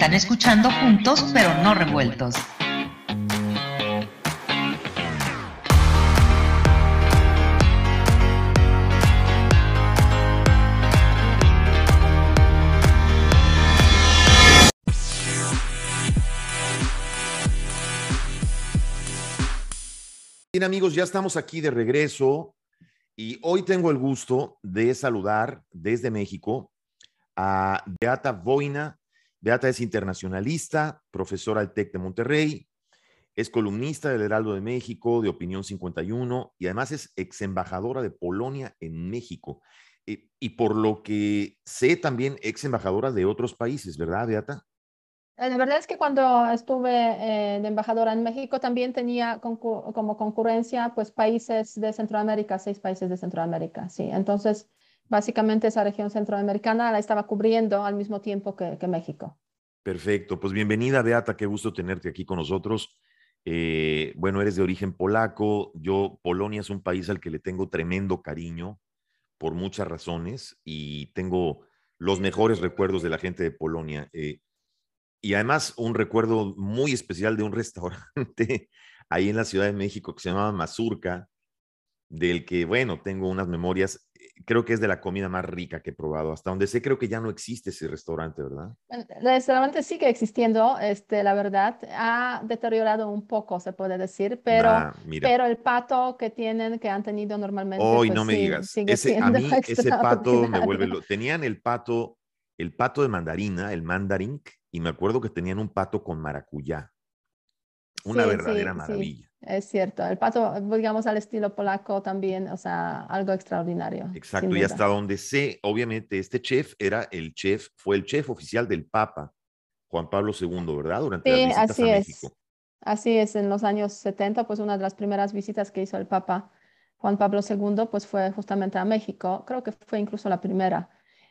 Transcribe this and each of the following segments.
Están escuchando juntos, pero no revueltos. Bien amigos, ya estamos aquí de regreso y hoy tengo el gusto de saludar desde México a Beata Boina. Beata es internacionalista, profesora del TEC de Monterrey, es columnista del Heraldo de México, de Opinión 51 y además es ex embajadora de Polonia en México. Eh, y por lo que sé, también ex embajadora de otros países, ¿verdad, Beata? Eh, la verdad es que cuando estuve eh, de embajadora en México también tenía como concurrencia pues países de Centroamérica, seis países de Centroamérica, sí. Entonces, básicamente esa región centroamericana la estaba cubriendo al mismo tiempo que, México. Perfecto, pues bienvenida Beata, qué gusto tenerte aquí con nosotros. Eh, bueno, eres de origen polaco, yo Polonia es un país al que le tengo tremendo cariño por muchas razones y tengo los mejores recuerdos de la gente de Polonia y además un recuerdo muy especial de un restaurante ahí en la Ciudad de México que se llamaba Mazurca, del que, bueno, tengo unas memorias, eh, creo que es de la comida más rica que he probado. Hasta donde sé, creo que ya no existe ese restaurante, ¿verdad? El restaurante sigue existiendo, este, la verdad, ha deteriorado un poco, se puede decir, pero, pero el pato que tienen, que han tenido normalmente. Hoy pues no me digas, ese, a mí ese pato me vuelve. Lo, tenían el pato, el pato de mandarina, el mandarín, y me acuerdo que tenían un pato con maracuyá. Una verdadera maravilla. Es cierto, el pato, digamos, al estilo polaco también, o sea, algo extraordinario. Exacto, y hasta donde sé, obviamente, este chef era el chef, fue el chef oficial del Papa, Juan Pablo II, ¿verdad? Durante sí, así es. Así es, en los años 70, pues una de las primeras visitas que hizo el Papa Juan Pablo II, pues fue justamente a México, creo que fue incluso la primera.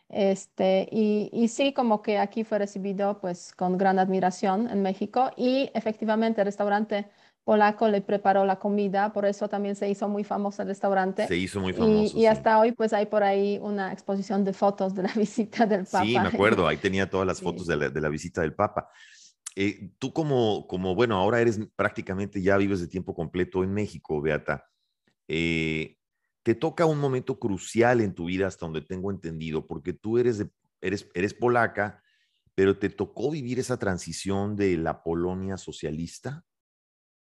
Este, y, y, sí, como que aquí fue recibido pues con gran admiración en México y efectivamente el restaurante polaco le preparó la comida, por eso también se hizo muy famoso el restaurante. Se hizo muy famoso. Y, hasta hoy pues hay por ahí una exposición de fotos de la visita del Papa. Sí, me acuerdo, ahí tenía todas las fotos de, la, de, la, visita del Papa. Eh, tú como, como, bueno, ahora eres prácticamente, ya vives de tiempo completo en México, Beata. Eh, te toca un momento crucial en tu vida, hasta donde tengo entendido, porque tú eres, eres, eres polaca, pero te tocó vivir esa transición de la Polonia socialista.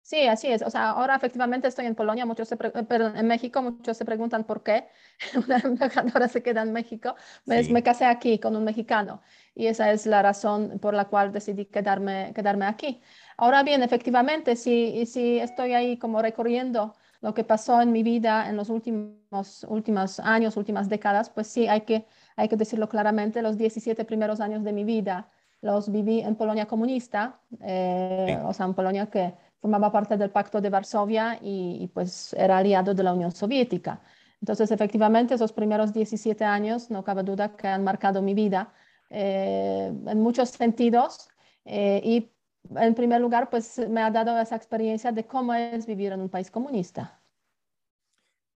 Sí, así es. O sea, ahora efectivamente estoy en Polonia, muchos se pero en México muchos se preguntan por qué una embajadora se queda en México. Pues me casé aquí con un mexicano y esa es la razón por la cual decidí quedarme, quedarme aquí. Ahora bien, efectivamente, si, si estoy ahí como recorriendo lo que pasó en mi vida en los últimos, últimos años, últimas décadas, pues sí, hay que, hay que decirlo claramente, los 17 primeros años de mi vida los viví en Polonia comunista, eh, o sea, en Polonia que formaba parte del Pacto de Varsovia y, pues era aliado de la Unión Soviética. Entonces, efectivamente, esos primeros 17 años, no cabe duda que han marcado mi vida eh, en muchos sentidos eh, y en primer lugar, pues me ha dado esa experiencia de cómo es vivir en un país comunista.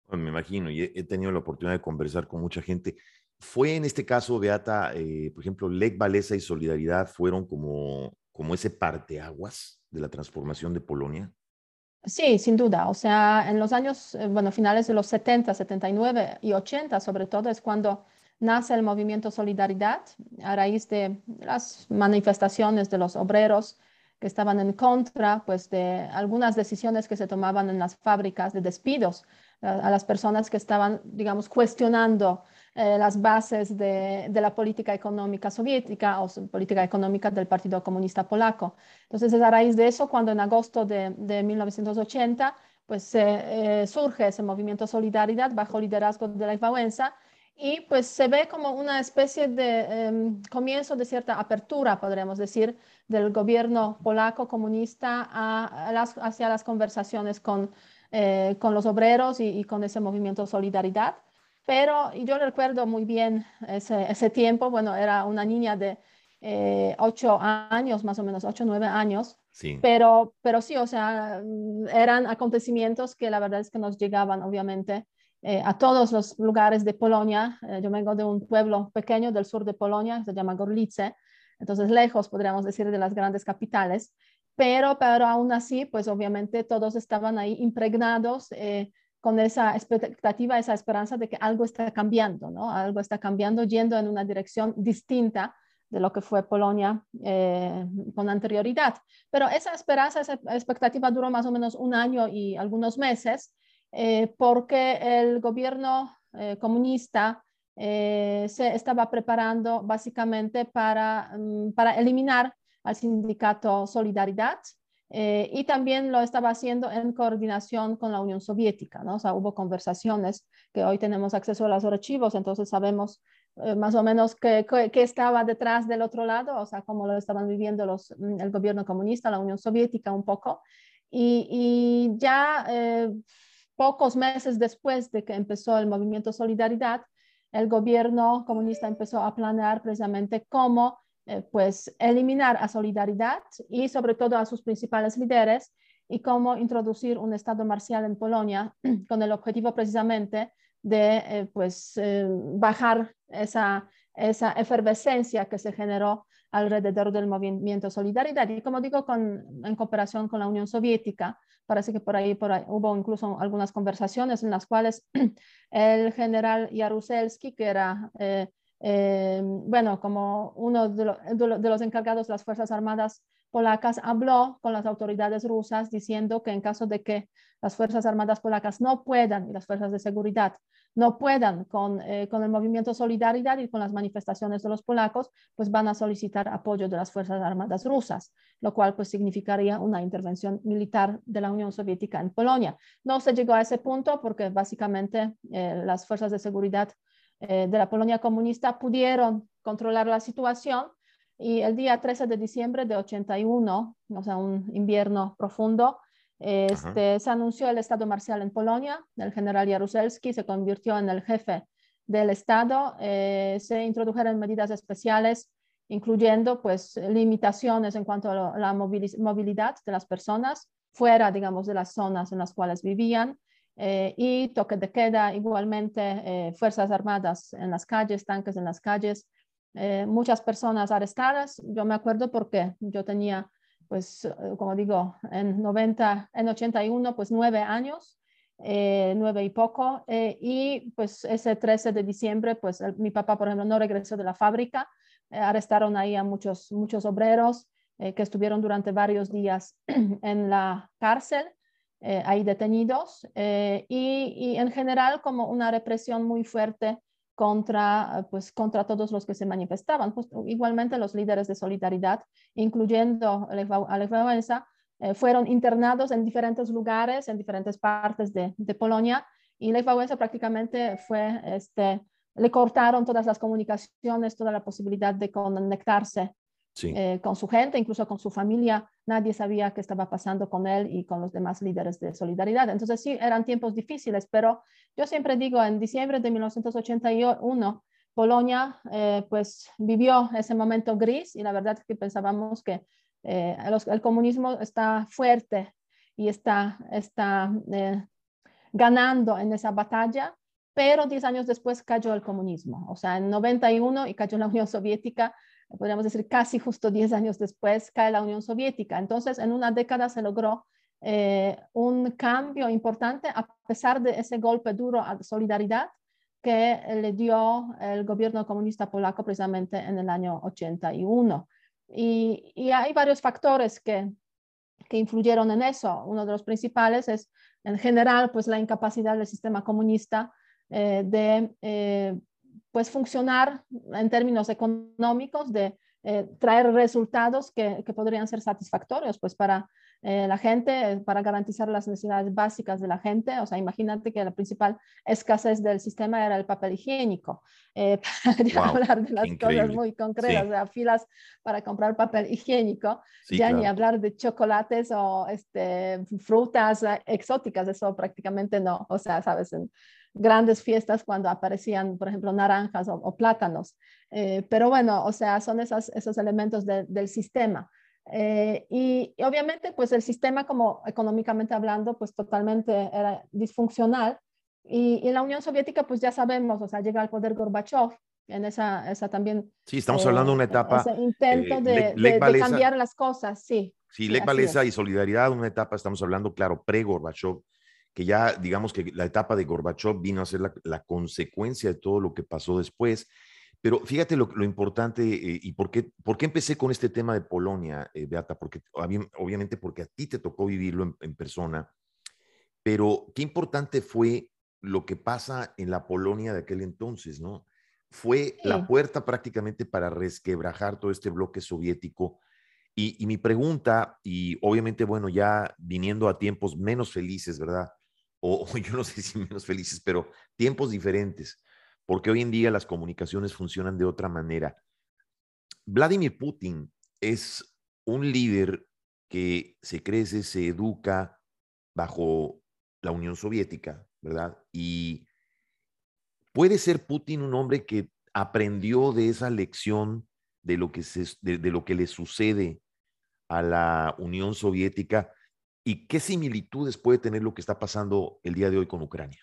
me imagino, y he, tenido la oportunidad de conversar con mucha gente. ¿Fue en este caso, Beata, eh, por ejemplo, Lech Walesa y Solidaridad fueron como, como ese parteaguas de la transformación de Polonia? Sí, sin duda. O sea, en los años, eh, bueno, finales de los 70, 79 y 80, sobre todo, es cuando nace el movimiento Solidaridad a raíz de las manifestaciones de los obreros que estaban en contra pues, de algunas decisiones que se tomaban en las fábricas de despidos a, las personas que estaban, digamos, cuestionando eh, las bases de, la política económica soviética o política económica del Partido Comunista Polaco. Entonces, es a raíz de eso cuando en agosto de, de 1980 pues, eh, surge ese movimiento Solidaridad bajo liderazgo de la Wałęsa y pues se ve como una especie de em, comienzo de cierta apertura, podríamos decir, del gobierno polaco comunista hacia las conversaciones con, eh, con los obreros y, con ese movimiento Solidaridad. Pero yo recuerdo muy bien ese, ese tiempo, bueno, era una niña de eh, ocho años, más o menos, ocho, nueve años. Sí. Pero, pero sí, o sea, eran acontecimientos que la verdad es que nos llegaban, obviamente, eh, a todos los lugares de Polonia. yo vengo de un pueblo pequeño del sur de Polonia, se llama Gorlice, entonces lejos, podríamos decir, de las grandes capitales, pero, pero aún así, pues obviamente todos estaban ahí impregnados eh, con esa expectativa, esa esperanza de que algo está cambiando, ¿no? Algo está cambiando, yendo en una dirección distinta de lo que fue Polonia eh, con anterioridad. Pero esa esperanza, esa expectativa duró más o menos un año y algunos meses, eh, porque el gobierno comunista se estaba preparando básicamente para, mm, para eliminar al sindicato Solidaridad eh, y también lo estaba haciendo en coordinación con la Unión Soviética, ¿no? O sea, hubo conversaciones que hoy tenemos acceso a los archivos, entonces sabemos eh, más o menos qué, estaba detrás del otro lado, o sea, cómo lo estaban viviendo los, mm, el gobierno comunista, la Unión Soviética un poco. Y, ya eh, pocos meses después de que empezó el movimiento Solidaridad, el gobierno comunista empezó a planear precisamente cómo eh, pues eliminar a Solidaridad y sobre todo a sus principales líderes y cómo introducir un estado marcial en Polonia con el objetivo precisamente de eh, pues eh, bajar esa, esa efervescencia que se generó alrededor del movimiento Solidaridad. Y como digo, con, en cooperación con la Unión Soviética, parece que por ahí, por ahí hubo incluso algunas conversaciones en las cuales el general Jaruzelski, que era bueno, como uno de, los encargados de las Fuerzas Armadas polacas habló con las autoridades rusas diciendo que en caso de que las Fuerzas Armadas polacas no puedan, y las fuerzas de seguridad, no puedan con, eh, con el movimiento Solidaridad y con las manifestaciones de los polacos, pues van a solicitar apoyo de las Fuerzas Armadas rusas, lo cual pues significaría una intervención militar de la Unión Soviética en Polonia. No se llegó a ese punto porque básicamente eh, las fuerzas de seguridad eh, de la Polonia comunista pudieron controlar la situación y el día 13 de diciembre de 81, o sea, un invierno profundo, este, se anunció el estado marcial en Polonia. El general Jaruzelski se convirtió en el jefe del estado. Eh, se introdujeron medidas especiales, incluyendo pues limitaciones en cuanto a la movilidad de las personas fuera, digamos, de las zonas en las cuales vivían. Eh, y toque de queda, igualmente eh, Fuerzas Armadas en las calles, tanques en las calles, eh, muchas personas arrestadas. Yo me acuerdo porque yo tenía, pues, como digo, en 90, en 81, pues nueve años, nueve y poco, y pues ese 13 de diciembre, pues mi papá, por ejemplo, no regresó de la fábrica, arrestaron ahí a muchos, muchos obreros que estuvieron durante varios días en la cárcel eh, ahí detenidos eh, y, en general como una represión muy fuerte contra, pues, contra todos los que se manifestaban. Pues, igualmente los líderes de solidaridad, incluyendo Alech Wałęsa, eh, fueron internados en diferentes lugares, en diferentes partes de, de Polonia y Lech Wałęsa prácticamente fue, este, le cortaron todas las comunicaciones, toda la posibilidad de conectarse eh, con su gente, incluso con su familia. Nadie sabía qué estaba pasando con él y con los demás líderes de solidaridad. Entonces sí, eran tiempos difíciles, pero yo siempre digo, en diciembre de 1981, Polonia eh, pues vivió ese momento gris y la verdad es que pensábamos que eh, el comunismo está fuerte y está, está ganando en esa batalla, pero 10 años después cayó el comunismo, o sea, en 91 y cayó la Unión Soviética, podríamos decir casi justo 10 años después, cae la Unión Soviética. Entonces, en una década se logró eh, un cambio importante a pesar de ese golpe duro a solidaridad que le dio el gobierno comunista polaco precisamente en el año 81. Y, y hay varios factores que, que influyeron en eso. Uno de los principales es, en general, pues la incapacidad del sistema comunista eh, de eh, pues funcionar en términos económicos de eh, traer resultados que, que, podrían ser satisfactorios pues para eh, la gente, para garantizar las necesidades básicas de la gente. O sea, imagínate que la principal escasez del sistema era el papel higiénico. Eh, para hablar de las cosas muy concretas, o sea, filas para comprar papel higiénico, ya ni hablar de chocolates o este, frutas exóticas, eso prácticamente no. O sea, sabes, en, grandes fiestas cuando aparecían, por ejemplo, naranjas o, plátanos. Eh, pero bueno, o sea, son esas, esos elementos del sistema. Eh, y, obviamente, pues el sistema, como económicamente hablando, pues totalmente era disfuncional. Y, en la Unión Soviética, pues ya sabemos, o sea, llega al poder Gorbachev en esa, esa también. Sí, estamos hablando de una etapa. Ese intento de, de, cambiar las cosas, sí. Sí, Lech Walesa y Solidaridad, una etapa, estamos hablando, claro, pre-Gorbachev, que ya digamos que la etapa de Gorbachev vino a ser la, la consecuencia de todo lo que pasó después. Pero fíjate lo, lo importante eh, y por qué, por qué empecé con este tema de Polonia, eh, Beata, porque obviamente porque a ti te tocó vivirlo en, persona, pero qué importante fue lo que pasa en la Polonia de aquel entonces, ¿no? Fue la puerta prácticamente para resquebrajar todo este bloque soviético. Y, y, mi pregunta, y obviamente, bueno, ya viniendo a tiempos menos felices, ¿verdad? O, yo no sé si menos felices, pero tiempos diferentes porque hoy en día las comunicaciones funcionan de otra manera. Vladimir Putin es un líder que se crece, se educa bajo la Unión Soviética, ¿verdad? Y puede ser Putin un hombre que aprendió de esa lección de lo que, de lo que le sucede a la Unión Soviética y qué similitudes puede tener lo que está pasando el día de hoy con Ucrania.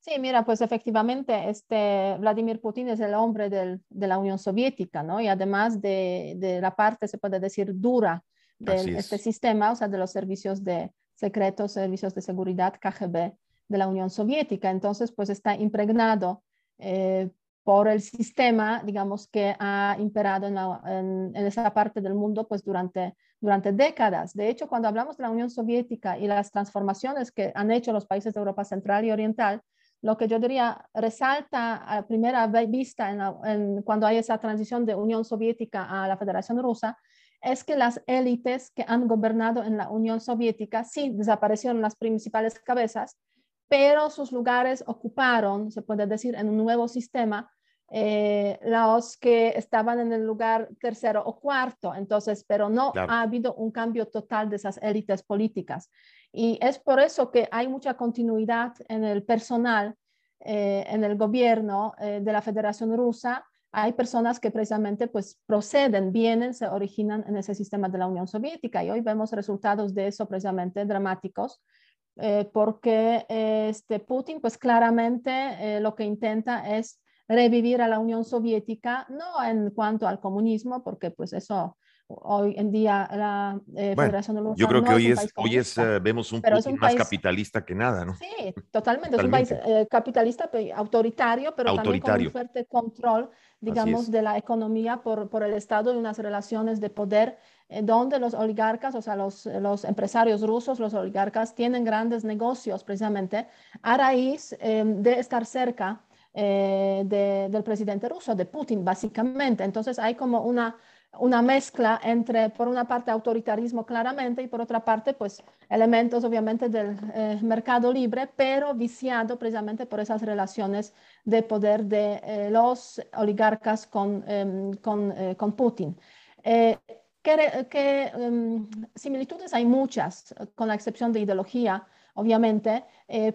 Sí, mira, pues efectivamente, este Vladimir Putin es el hombre del, de la Unión Soviética, ¿no? Y además de, de la parte, se puede decir, dura de este sistema, o sea, de los servicios de secretos, servicios de seguridad KGB de la Unión Soviética. Entonces, pues está impregnado eh, por el sistema, digamos, que ha imperado en, en, esa parte del mundo, pues durante, durante décadas. De hecho, cuando hablamos de la Unión Soviética y las transformaciones que han hecho los países de Europa Central y Oriental, lo que yo diría resalta a primera vista cuando hay esa transición de Unión Soviética a la Federación Rusa, es que las élites que han gobernado en la Unión Soviética sí desaparecieron las principales cabezas, pero sus lugares ocuparon, se puede decir, en un nuevo sistema, eh, los que estaban en el lugar tercero o cuarto. Entonces, pero no ha habido un cambio total de esas élites políticas. Y es por eso que hay mucha continuidad en el personal, eh, en el gobierno eh, de la Federación Rusa. Hay personas que precisamente pues proceden, vienen, se originan en ese sistema de la Unión Soviética y hoy vemos resultados de eso precisamente dramáticos. Eh, porque este Putin pues claramente lo que intenta es revivir a la Unión Soviética, no en cuanto al comunismo, porque pues eso hoy en día la eh, Federación de Yo creo que hoy es, hoy es eh, vemos un Putin más capitalista que nada, ¿no? Sí, totalmente. Es un país eh, capitalista, autoritario, pero también con un fuerte control, digamos, de la economía por, por el Estado y unas relaciones de poder donde los oligarcas, o sea, los, los, empresarios rusos, los oligarcas, tienen grandes negocios precisamente a raíz de estar cerca del presidente ruso, de Putin, básicamente. Entonces hay como una una mezcla entre, por una parte, autoritarismo claramente y por otra parte, pues elementos obviamente del eh, mercado libre, pero viciado precisamente por esas relaciones de poder de eh, los oligarcas con, em, con, eh, con, Putin. ¿Qué, em, similitudes hay muchas, con la excepción de ideología, obviamente,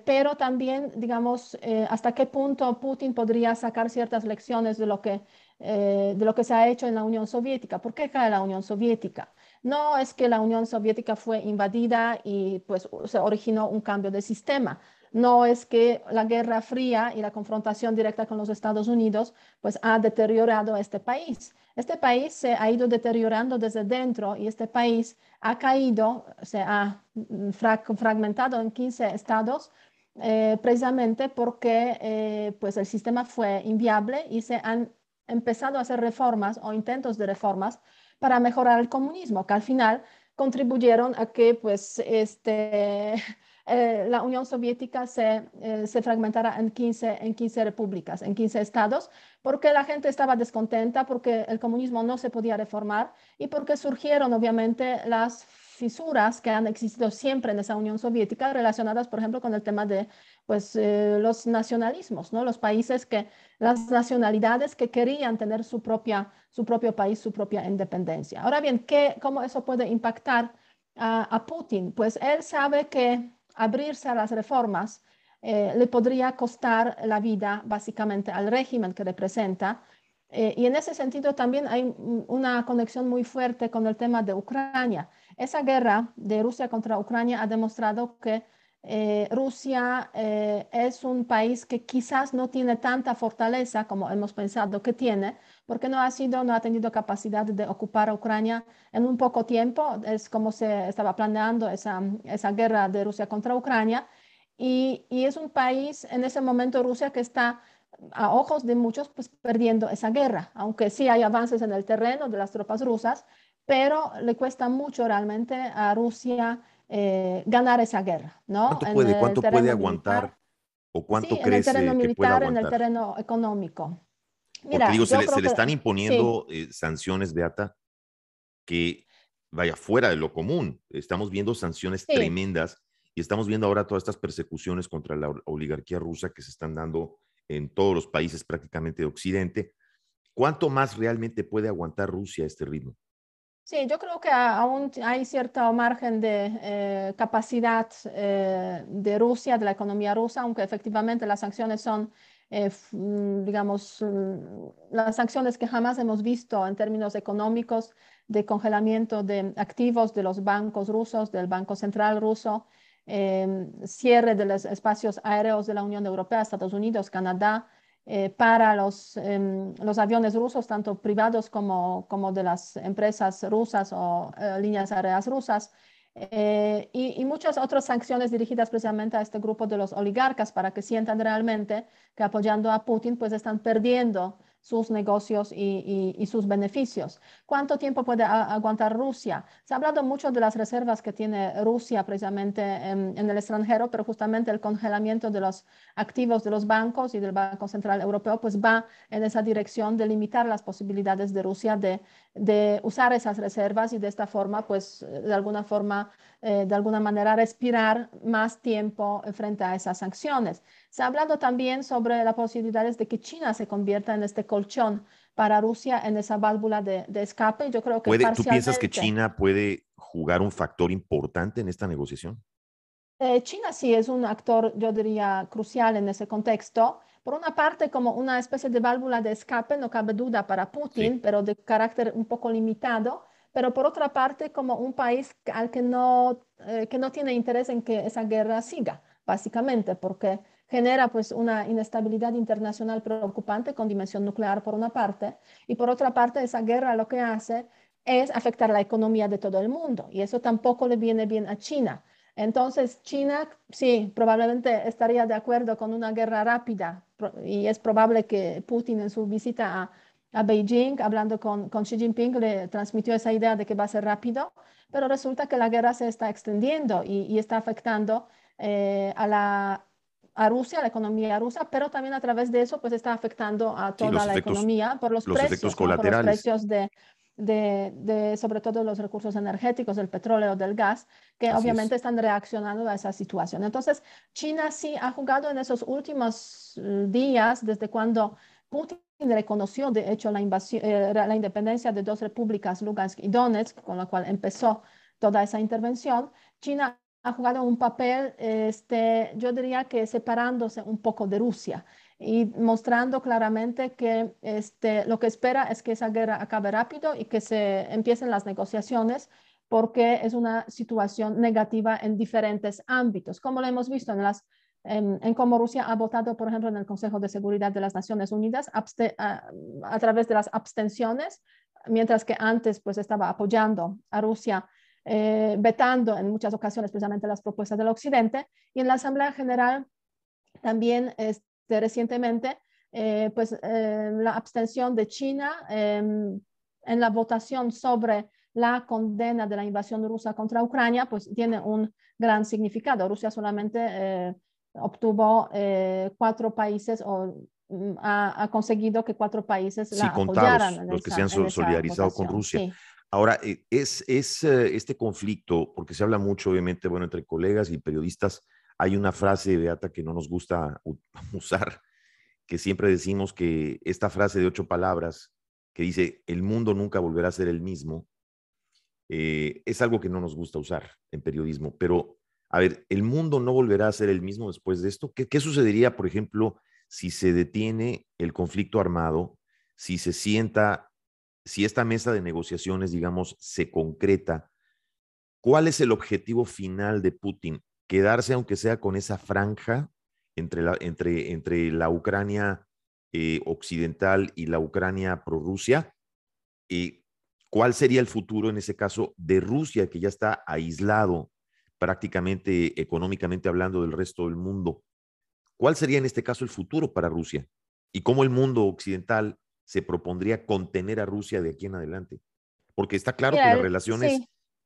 pero también, digamos, hasta qué punto Putin podría sacar ciertas lecciones de lo que eh, de lo que se ha hecho en la Unión Soviética. ¿Por qué cae la Unión Soviética? No es que la Unión Soviética fue invadida y pues se originó un cambio de sistema. No es que la Guerra Fría y la confrontación directa con los Estados Unidos pues ha deteriorado este país. Este país se ha ido deteriorando desde dentro y este país ha caído, se ha fragmentado en 15 estados eh, precisamente porque eh, pues el sistema fue inviable y se han empezado a hacer reformas o intentos de reformas para mejorar el comunismo, que al final contribuyeron a que pues, este, eh, la Unión Soviética se, eh, se, fragmentara en 15, en 15 repúblicas, en 15 estados, porque la gente estaba descontenta, porque el comunismo no se podía reformar y porque surgieron obviamente las fisuras que han existido siempre en esa Unión Soviética relacionadas, por ejemplo, con el tema de pues, eh, los nacionalismos, ¿no? los países que, las nacionalidades que querían tener su, propia, su propio país, su propia independencia. Ahora bien, ¿qué, ¿cómo eso puede impactar a, Putin? Pues él sabe que abrirse a las reformas eh, le podría costar la vida básicamente al régimen que representa eh, y en ese sentido también hay una conexión muy fuerte con el tema de Ucrania. Esa guerra de Rusia contra Ucrania ha demostrado que eh, Rusia eh, es un país que quizás no tiene tanta fortaleza como hemos pensado que tiene, porque no ha sido, no ha tenido capacidad de ocupar Ucrania en un poco tiempo, es como se estaba planeando esa, esa guerra de Rusia contra Ucrania, y, y, es un país en ese momento Rusia que está a ojos de muchos pues perdiendo esa guerra, aunque sí hay avances en el terreno de las tropas rusas, pero le cuesta mucho realmente a Rusia eh, ganar esa guerra, ¿no? ¿Cuánto puede, cuánto puede aguantar o cuánto sí, crece en el terreno que militar, en el terreno económico. Mira, Porque digo, se le, se le, están imponiendo sí. eh, sanciones, Beata, que vaya fuera de lo común. Estamos viendo sanciones sí. tremendas y estamos viendo ahora todas estas persecuciones contra la oligarquía rusa que se están dando en todos los países prácticamente de Occidente. ¿Cuánto más realmente puede aguantar Rusia este ritmo? Sí, yo creo que aún hay cierto margen de eh, capacidad eh, de Rusia, de la economía rusa, aunque efectivamente las sanciones son, eh, digamos, las sanciones que jamás hemos visto en términos económicos de congelamiento de activos de los bancos rusos, del Banco Central ruso, cierre de los espacios aéreos de la Unión Europea, Estados Unidos, Canadá, eh, para los, eh, los, aviones rusos, tanto privados como, como de las empresas rusas o eh, líneas aéreas rusas, y, y, muchas otras sanciones dirigidas precisamente a este grupo de los oligarcas para que sientan realmente que apoyando a Putin pues están perdiendo sus negocios y, y, sus beneficios. ¿Cuánto tiempo puede aguantar Rusia? Se ha hablado mucho de las reservas que tiene Rusia precisamente en, en, el extranjero, pero justamente el congelamiento de los activos de los bancos y del Banco Central Europeo pues va en esa dirección de limitar las posibilidades de Rusia de, de usar esas reservas y de esta forma pues de alguna forma eh, de alguna manera respirar más tiempo frente a esas sanciones. Se ha hablado también sobre las posibilidades de que China se convierta en este colchón para Rusia en esa válvula de, de escape. Yo creo que ¿Puede, ¿Tú piensas que China puede jugar un factor importante en esta negociación? Eh, China sí es un actor, yo diría, crucial en ese contexto. Por una parte, como una especie de válvula de escape, no cabe duda para Putin, sí. pero de carácter un poco limitado pero por otra parte como un país al que no, eh, que no tiene interés en que esa guerra siga, básicamente, porque genera pues una inestabilidad internacional preocupante con dimensión nuclear por una parte, y por otra parte esa guerra lo que hace es afectar la economía de todo el mundo, y eso tampoco le viene bien a China. Entonces, China sí, probablemente estaría de acuerdo con una guerra rápida y es probable que Putin en su visita a a Beijing, hablando con, con, Xi Jinping, le transmitió esa idea de que va a ser rápido, pero resulta que la guerra se está extendiendo y, y está afectando eh, a, la, a Rusia, a la economía rusa, pero también a través de eso pues está afectando a toda sí, la efectos, economía por los, los precios, ¿no? por los precios de, de, de, sobre todo los recursos energéticos, del petróleo, del gas, que Así obviamente es. están reaccionando a esa situación. Entonces, China sí ha jugado en esos últimos uh, días, desde cuando Putin reconoció, de hecho, la, invasión, eh, la independencia de dos repúblicas, Lugansk y Donetsk, con la cual empezó toda esa intervención, China ha jugado un papel, este, yo diría que separándose un poco de Rusia y mostrando claramente que este, lo que espera es que esa guerra acabe rápido y que se empiecen las negociaciones porque es una situación negativa en diferentes ámbitos, como lo hemos visto en las en, en, cómo Rusia ha votado, por ejemplo, en el Consejo de Seguridad de las Naciones Unidas a, a, través de las abstenciones, mientras que antes pues estaba apoyando a Rusia, eh, vetando en muchas ocasiones precisamente las propuestas del Occidente. Y en la Asamblea General también este, recientemente, eh, pues eh, la abstención de China en la votación sobre la condena de la invasión rusa contra Ucrania, pues tiene un gran significado. Rusia solamente obtuvo eh, cuatro países o mm, ha, ha, conseguido que cuatro países sí, la contados, apoyaran. los esa, que se han solidarizado con Rusia. Sí. Ahora, es, es este conflicto, porque se habla mucho, obviamente, bueno, entre colegas y periodistas, hay una frase, Beata, que no nos gusta usar, que siempre decimos que esta frase de ocho palabras, que dice, el mundo nunca volverá a ser el mismo, eh, es algo que no nos gusta usar en periodismo, pero a ver, ¿el mundo no volverá a ser el mismo después de esto? ¿Qué, qué sucedería, por ejemplo, si se detiene el conflicto armado, si se sienta, si esta mesa de negociaciones, digamos, se concreta? ¿Cuál es el objetivo final de Putin? Quedarse, aunque sea con esa franja entre la, entre, entre la Ucrania eh, occidental y la Ucrania prorrusia. y ¿Cuál sería el futuro en ese caso de Rusia, que ya está aislado prácticamente económicamente hablando del resto del mundo? ¿Cuál sería en este caso el futuro para Rusia? ¿Y cómo el mundo occidental se propondría contener a Rusia de aquí en adelante? Porque está claro que las relaciones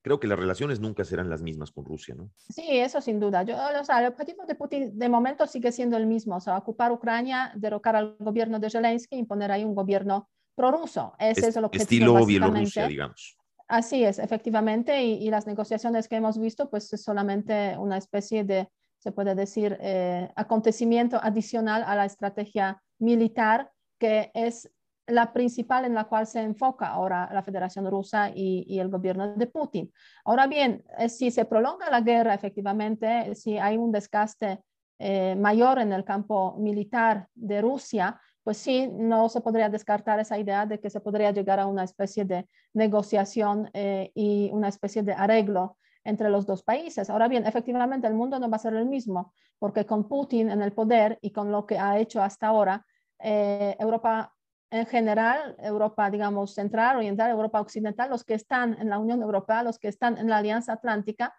creo que las relaciones nunca serán las mismas con Rusia, ¿no? Sí, eso sin duda. Yo, o sea, el objetivo de Putin de momento sigue siendo el mismo, o sea, ocupar Ucrania, derrocar al gobierno de Zelensky, imponer ahí un gobierno prorruso. Ese es, el objetivo. Estilo Bielorrusia, digamos. Así es, efectivamente, y, las negociaciones que hemos visto, pues es solamente una especie de, se puede decir, eh, acontecimiento adicional a la estrategia militar que es la principal en la cual se enfoca ahora la Federación Rusa y, el gobierno de Putin. Ahora bien, eh, si se prolonga la guerra, efectivamente, si hay un desgaste eh, mayor en el campo militar de Rusia, pues sí, no se podría descartar esa idea de que se podría llegar a una especie de negociación eh, y una especie de arreglo entre los dos países. Ahora bien, efectivamente el mundo no va a ser el mismo, porque con Putin en el poder y con lo que ha hecho hasta ahora, Europa en general, Europa, digamos, central, oriental, Europa occidental, los que están en la Unión Europea, los que están en la Alianza Atlántica,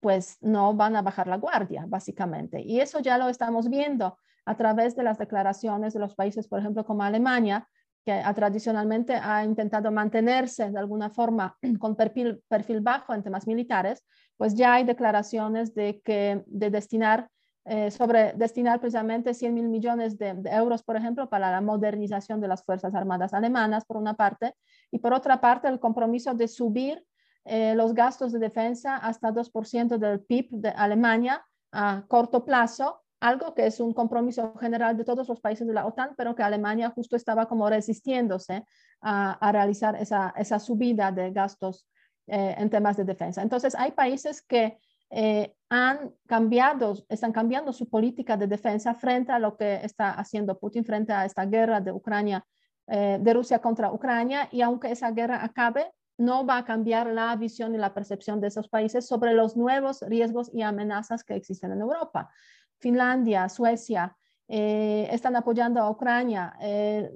pues no van a bajar la guardia, básicamente. Y eso ya lo estamos viendo a través de las declaraciones de los países, por ejemplo, como Alemania, que tradicionalmente ha intentado mantenerse de alguna forma con perfil, perfil bajo en temas militares, pues ya hay declaraciones de que de destinar eh, sobre destinar precisamente 100 mil millones de, euros, por ejemplo, para la modernización de las Fuerzas Armadas alemanas, por una parte, y por otra parte, el compromiso de subir eh, los gastos de defensa hasta 2% del PIB de Alemania a corto plazo, algo que es un compromiso general de todos los países de la OTAN, pero que Alemania justo estaba como resistiéndose a, realizar esa, esa, subida de gastos eh, en temas de defensa. Entonces, hay países que eh, han cambiado, están cambiando su política de defensa frente a lo que está haciendo Putin, frente a esta guerra de Ucrania, eh, de Rusia contra Ucrania, y aunque esa guerra acabe, no va a cambiar la visión y la percepción de esos países sobre los nuevos riesgos y amenazas que existen en Europa. Finlandia, Suecia, eh, están apoyando a Ucrania, eh,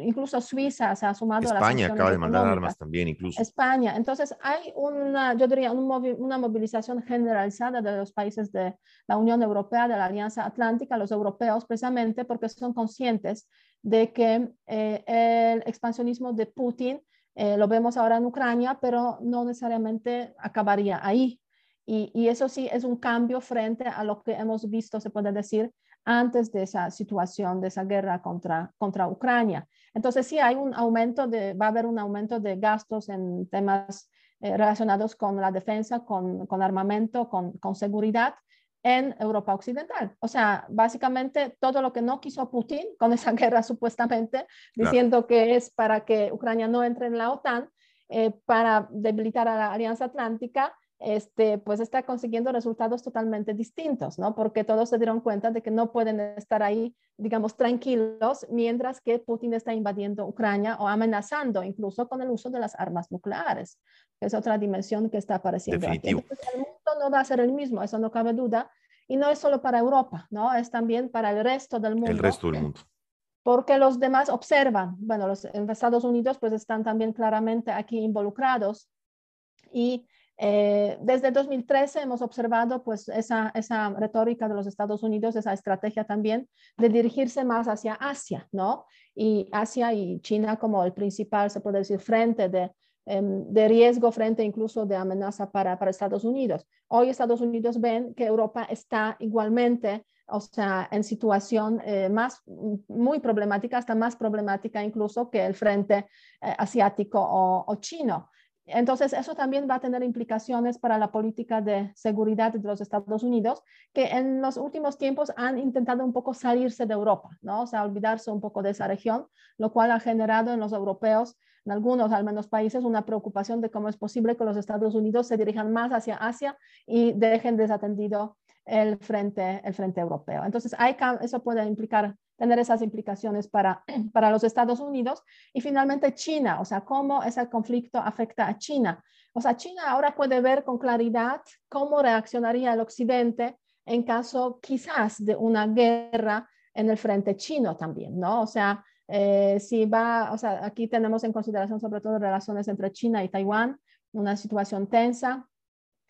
incluso Suiza se ha sumado España a España acaba de mandar armas también, incluso. España. Entonces, hay una, yo diría, una movilización generalizada de los países de la Unión Europea, de la Alianza Atlántica, los europeos, precisamente porque son conscientes de que eh, el expansionismo de Putin lo vemos ahora en Ucrania, pero no necesariamente acabaría ahí. Y, y, eso sí es un cambio frente a lo que hemos visto, se puede decir, antes de esa situación, de esa guerra contra, contra Ucrania. Entonces, sí hay un aumento de, va a haber un aumento de gastos en temas eh, relacionados con la defensa, con, con armamento, con, con, seguridad en Europa Occidental. O sea, básicamente todo lo que no quiso Putin con esa guerra supuestamente, diciendo que es para que Ucrania no entre en la OTAN, eh, para debilitar a la Alianza Atlántica, este, pues está consiguiendo resultados totalmente distintos, ¿no? Porque todos se dieron cuenta de que no pueden estar ahí, digamos, tranquilos mientras que Putin está invadiendo Ucrania o amenazando incluso con el uso de las armas nucleares, que es otra dimensión que está apareciendo aquí. el mundo no va a ser el mismo, eso no cabe duda, y no es solo para Europa, ¿no? Es también para el resto del mundo. El resto del mundo. Porque los demás observan, bueno, los Estados Unidos pues están también claramente aquí involucrados y eh, desde 2013 hemos observado pues esa, esa retórica de los Estados Unidos, esa estrategia también de dirigirse más hacia Asia, ¿no? Y Asia y China como el principal, se puede decir, frente de, em, de riesgo, frente incluso de amenaza para, para Estados Unidos. Hoy Estados Unidos ven que Europa está igualmente o sea, en situación eh, más, muy problemática, hasta más problemática incluso que el frente eh, asiático o, o, chino. Entonces, eso también va a tener implicaciones para la política de seguridad de los Estados Unidos, que en los últimos tiempos han intentado un poco salirse de Europa, ¿no? O sea, olvidarse un poco de esa región, lo cual ha generado en los europeos, en algunos al menos países, una preocupación de cómo es posible que los Estados Unidos se dirijan más hacia Asia y dejen desatendido el frente, el frente europeo. Entonces, eso puede implicar tener esas implicaciones para, para los Estados Unidos. Y finalmente China, o sea, cómo ese conflicto afecta a China. O sea, China ahora puede ver con claridad cómo reaccionaría el Occidente en caso quizás de una guerra en el frente chino también, ¿no? O sea, eh, si va, o sea, aquí tenemos en consideración sobre todo relaciones entre China y Taiwán, una situación tensa,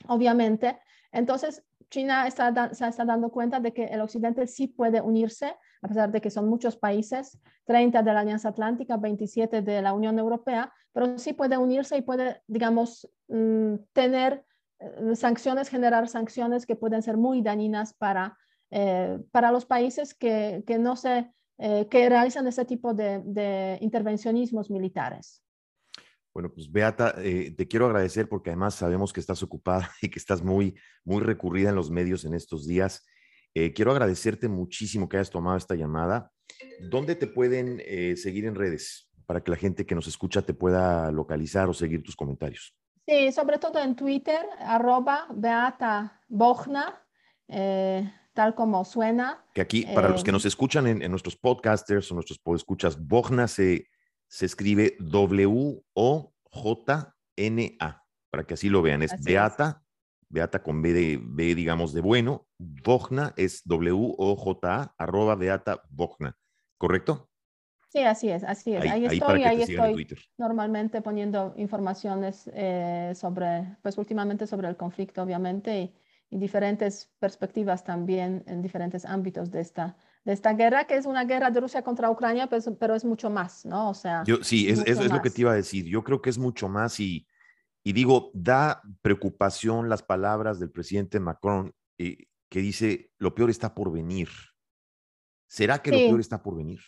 obviamente. Entonces, China está, se está dando cuenta de que el Occidente sí puede unirse, a pesar de que son muchos países, 30 de la Alianza Atlántica, 27 de la Unión Europea, pero sí puede unirse y puede, digamos, mm, tener eh, sanciones, generar sanciones que pueden ser muy dañinas para, eh, para los países que, que no se, eh, que realizan ese tipo de, de intervencionismos militares. Bueno, pues Beata, eh, te quiero agradecer porque además sabemos que estás ocupada y que estás muy, muy recurrida en los medios en estos días. Eh, quiero agradecerte muchísimo que hayas tomado esta llamada. ¿Dónde te pueden eh, seguir en redes para que la gente que nos escucha te pueda localizar o seguir tus comentarios? Sí, sobre todo en Twitter, arroba Beata Bogna, tal como suena. Que aquí, para los que nos escuchan en, nuestros podcasters o nuestros podescuchas, Bogna se se escribe W-O-J-N-A, para que así lo vean. Es Beata, Beata con B de B, digamos, de bueno. Bogna es W-O-J-A, arroba Beata Bogna, ¿correcto? Sí, así es, así es. Ahí, estoy, ahí estoy normalmente poniendo informaciones eh, sobre, pues últimamente sobre el conflicto, obviamente, y, y diferentes perspectivas también en diferentes ámbitos de esta, de esta guerra, que es una guerra de Rusia contra Ucrania, pues, pero es mucho más, ¿no? O sea. Yo, sí, es, es, lo que te iba a decir. Yo creo que es mucho más y, y digo, da preocupación las palabras del presidente Macron eh, que dice, lo peor está por venir. ¿Será que lo peor está por venir?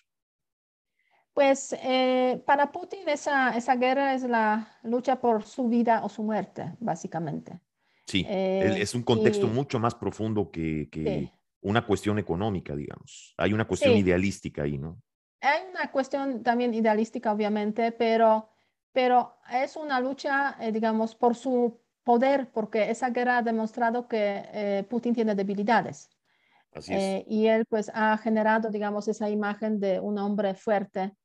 Pues eh, para Putin esa, esa guerra es la lucha por su vida o su muerte, básicamente. Sí, eh, es un contexto mucho más profundo que, que, una cuestión económica, digamos. Hay una cuestión idealística ahí, ¿no? Hay una cuestión también idealística, obviamente, pero, pero es una lucha, eh, digamos, por su poder, porque esa guerra ha demostrado que eh, Putin tiene debilidades. Así es. Eh, y él pues ha generado, digamos, esa imagen de un hombre fuerte,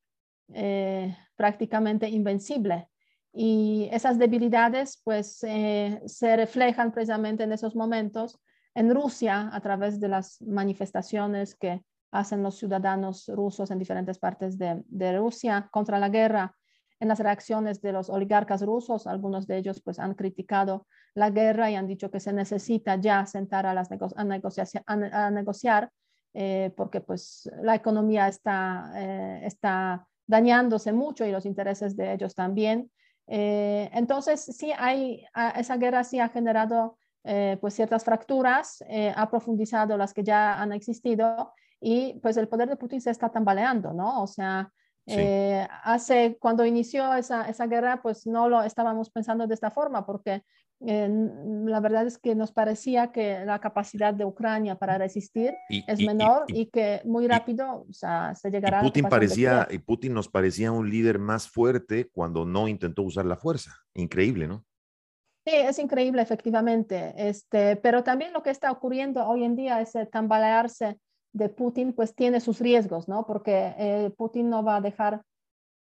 prácticamente invencible. Y esas debilidades pues se reflejan precisamente en esos momentos en Rusia a través de las manifestaciones que hacen los ciudadanos rusos en diferentes partes de, Rusia contra la guerra, en las reacciones de los oligarcas rusos, algunos de ellos pues han criticado la guerra y han dicho que se necesita ya sentar a, las a, negociar eh, porque pues la economía está, eh, está dañándose mucho y los intereses de ellos también. Eh, entonces, sí, hay, esa guerra sí ha generado eh, pues ciertas fracturas, eh, ha profundizado las que ya han existido y pues el poder de Putin se está tambaleando, ¿no? O sea, eh, hace, cuando inició esa, esa, guerra, pues no lo estábamos pensando de esta forma, porque la verdad es que nos parecía que la capacidad de Ucrania para resistir es menor y, que muy rápido o sea, se llegará Putin a parecía Y Putin nos parecía un líder más fuerte cuando no intentó usar la fuerza. Increíble, ¿no? Sí, es increíble, efectivamente. Este, pero también lo que está ocurriendo hoy en día, ese tambalearse de Putin, pues tiene sus riesgos, ¿no? Porque eh, Putin no va a dejar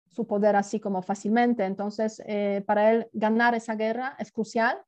su poder así como fácilmente. Entonces, eh, para él ganar esa guerra es crucial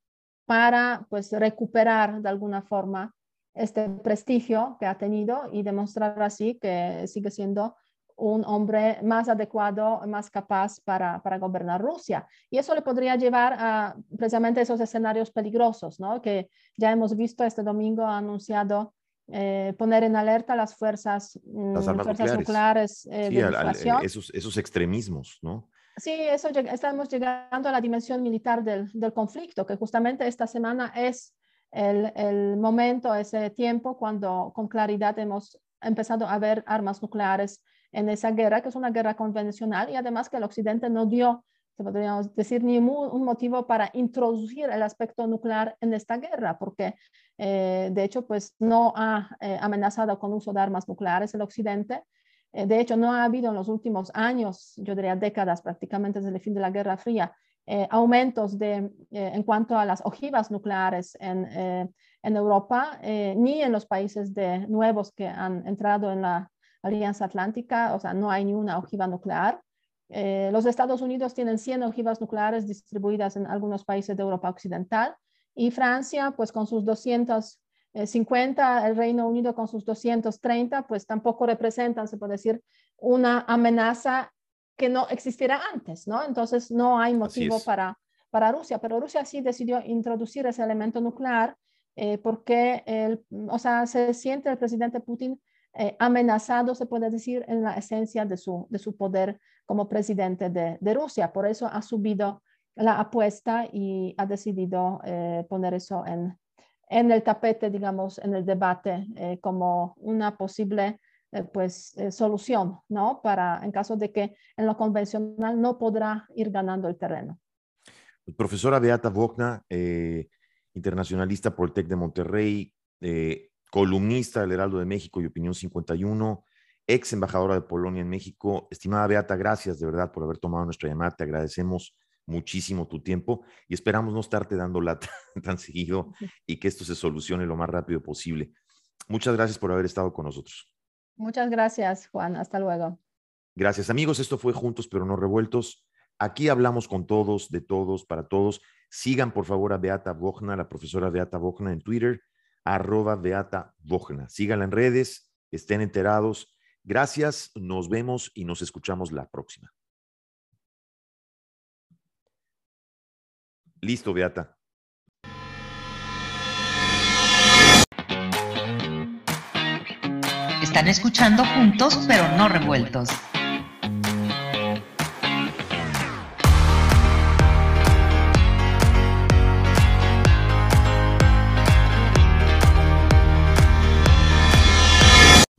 para, pues, recuperar de alguna forma este prestigio que ha tenido y demostrar así que sigue siendo un hombre más adecuado, más capaz para, para, gobernar Rusia. Y eso le podría llevar a precisamente esos escenarios peligrosos, ¿no? Que ya hemos visto este domingo ha anunciado eh, poner en alerta las fuerzas, mm, las fuerzas nucleares, eh, sí, esos, esos extremismos, ¿no? Sí, eso estamos llegando a la dimensión militar del, del conflicto, que justamente esta semana es el, el, momento, ese tiempo cuando con claridad hemos empezado a ver armas nucleares en esa guerra, que es una guerra convencional y además que el Occidente no dio, podríamos decir, ni un motivo para introducir el aspecto nuclear en esta guerra, porque eh, de hecho, pues no ha eh, amenazado con uso de armas nucleares el Occidente. Eh, de hecho, no ha habido en los últimos años, yo diría décadas prácticamente desde el fin de la Guerra Fría, aumentos de, en cuanto a las ojivas nucleares en, en Europa, ni en los países de, nuevos que han entrado en la Alianza Atlántica, o sea, no hay ni una ojiva nuclear. Eh, los Estados Unidos tienen 100 ojivas nucleares distribuidas en algunos países de Europa Occidental y Francia, pues con sus 200 50, el Reino Unido con sus 230, pues tampoco representan, se puede decir, una amenaza que no existiera antes, ¿no? Entonces no hay motivo para, para Rusia, pero Rusia sí decidió introducir ese elemento nuclear eh, porque, el, o sea, se siente el presidente Putin eh, amenazado, se puede decir, en la esencia de su, de su poder como presidente de, de Rusia. Por eso ha subido la apuesta y ha decidido eh, poner eso en, en el tapete, digamos, en el debate como una posible pues, solución, ¿no? Para, en caso de que en lo convencional no podrá ir ganando el terreno. Profesora Beata Bogna, eh, internacionalista por el TEC de Monterrey, eh, columnista del Heraldo de México y Opinión 51, ex embajadora de Polonia en México. Estimada Beata, gracias de verdad por haber tomado nuestra llamada. Te agradecemos muchísimo tu tiempo y esperamos no estarte dando lata tan seguido y que esto se solucione lo más rápido posible. Muchas gracias por haber estado con nosotros. Muchas gracias, Juan. Hasta luego. Gracias, amigos. Esto fue Juntos pero no revueltos. Aquí hablamos con todos, de todos, para todos. Sigan por favor a Beata Bogna, la profesora Beata Bogna en Twitter, arroba Beata Bogna. Síganla en redes, estén enterados. Gracias, nos vemos y nos escuchamos la próxima. Listo, Beata. Están escuchando juntos pero no revueltos.